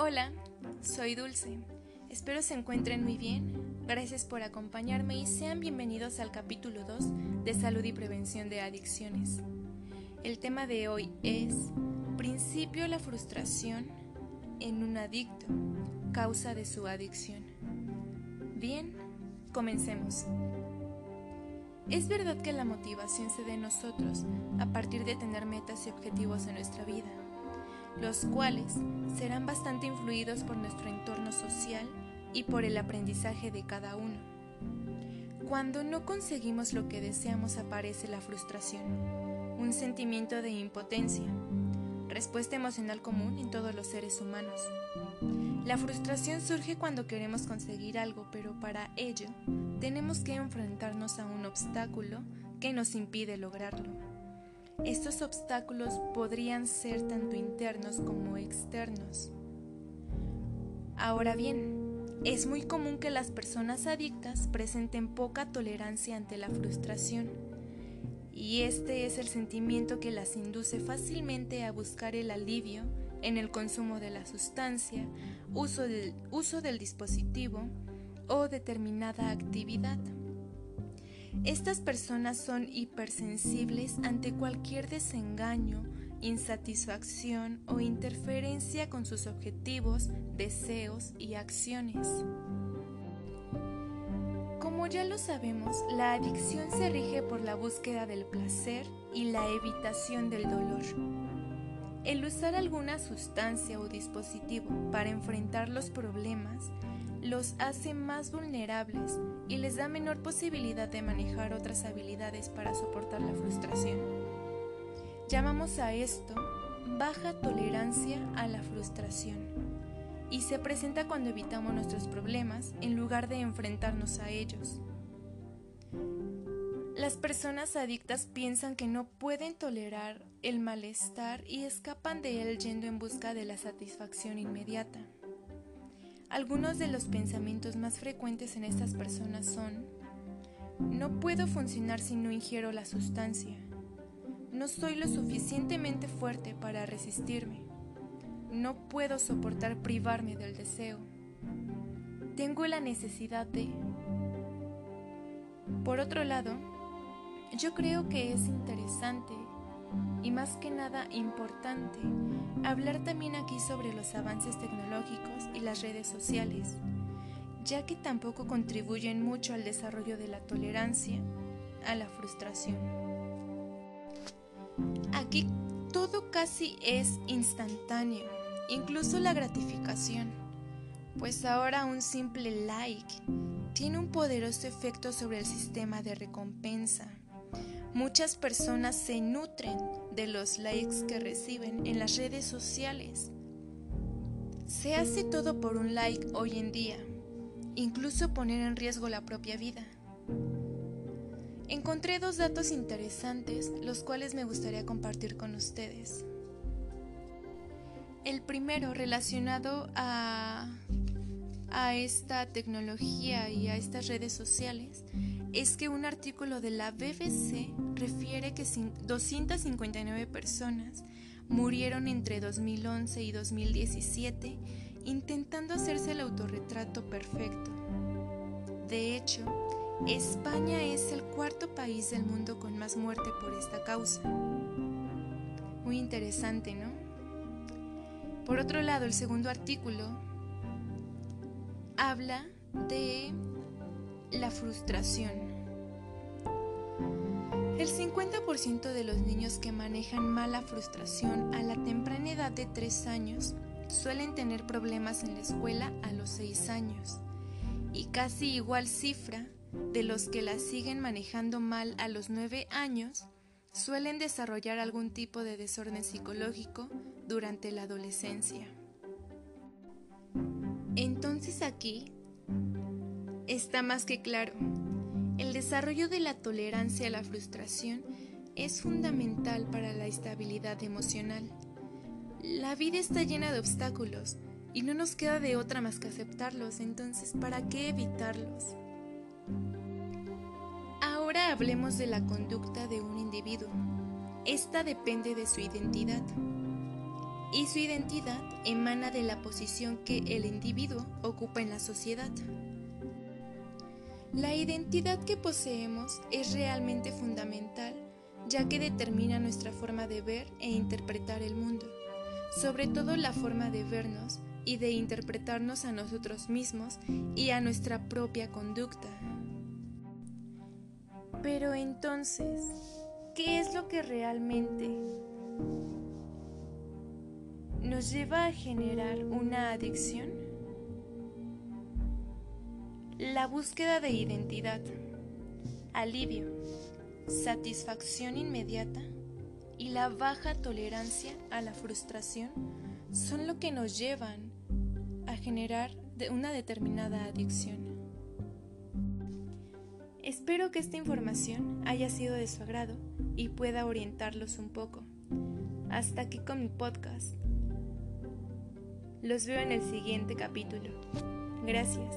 Hola, soy Dulce. Espero se encuentren muy bien. Gracias por acompañarme y sean bienvenidos al capítulo 2 de Salud y Prevención de Adicciones. El tema de hoy es Principio la frustración en un adicto, causa de su adicción. Bien, comencemos. Es verdad que la motivación se da en nosotros a partir de tener metas y objetivos en nuestra vida los cuales serán bastante influidos por nuestro entorno social y por el aprendizaje de cada uno. Cuando no conseguimos lo que deseamos aparece la frustración, un sentimiento de impotencia, respuesta emocional común en todos los seres humanos. La frustración surge cuando queremos conseguir algo, pero para ello tenemos que enfrentarnos a un obstáculo que nos impide lograrlo. Estos obstáculos podrían ser tanto internos como externos. Ahora bien, es muy común que las personas adictas presenten poca tolerancia ante la frustración, y este es el sentimiento que las induce fácilmente a buscar el alivio en el consumo de la sustancia, uso del, uso del dispositivo o determinada actividad. Estas personas son hipersensibles ante cualquier desengaño, insatisfacción o interferencia con sus objetivos, deseos y acciones. Como ya lo sabemos, la adicción se rige por la búsqueda del placer y la evitación del dolor. El usar alguna sustancia o dispositivo para enfrentar los problemas los hace más vulnerables y les da menor posibilidad de manejar otras habilidades para soportar la frustración. Llamamos a esto baja tolerancia a la frustración y se presenta cuando evitamos nuestros problemas en lugar de enfrentarnos a ellos. Las personas adictas piensan que no pueden tolerar el malestar y escapan de él yendo en busca de la satisfacción inmediata. Algunos de los pensamientos más frecuentes en estas personas son, no puedo funcionar si no ingiero la sustancia, no soy lo suficientemente fuerte para resistirme, no puedo soportar privarme del deseo, tengo la necesidad de... Por otro lado, yo creo que es interesante y más que nada importante hablar también aquí sobre los avances tecnológicos y las redes sociales, ya que tampoco contribuyen mucho al desarrollo de la tolerancia a la frustración. Aquí todo casi es instantáneo, incluso la gratificación, pues ahora un simple like tiene un poderoso efecto sobre el sistema de recompensa Muchas personas se nutren de los likes que reciben en las redes sociales. Se hace todo por un like hoy en día, incluso poner en riesgo la propia vida. Encontré dos datos interesantes, los cuales me gustaría compartir con ustedes. El primero relacionado a, a esta tecnología y a estas redes sociales es que un artículo de la BBC refiere que 259 personas murieron entre 2011 y 2017 intentando hacerse el autorretrato perfecto. De hecho, España es el cuarto país del mundo con más muerte por esta causa. Muy interesante, ¿no? Por otro lado, el segundo artículo habla de la frustración. El 50% de los niños que manejan mala frustración a la temprana edad de 3 años suelen tener problemas en la escuela a los 6 años y casi igual cifra de los que la siguen manejando mal a los 9 años suelen desarrollar algún tipo de desorden psicológico durante la adolescencia. Entonces aquí Está más que claro, el desarrollo de la tolerancia a la frustración es fundamental para la estabilidad emocional. La vida está llena de obstáculos y no nos queda de otra más que aceptarlos, entonces ¿para qué evitarlos? Ahora hablemos de la conducta de un individuo. Esta depende de su identidad. Y su identidad emana de la posición que el individuo ocupa en la sociedad. La identidad que poseemos es realmente fundamental ya que determina nuestra forma de ver e interpretar el mundo, sobre todo la forma de vernos y de interpretarnos a nosotros mismos y a nuestra propia conducta. Pero entonces, ¿qué es lo que realmente nos lleva a generar una adicción? La búsqueda de identidad, alivio, satisfacción inmediata y la baja tolerancia a la frustración son lo que nos llevan a generar una determinada adicción. Espero que esta información haya sido de su agrado y pueda orientarlos un poco. Hasta aquí con mi podcast. Los veo en el siguiente capítulo. Gracias.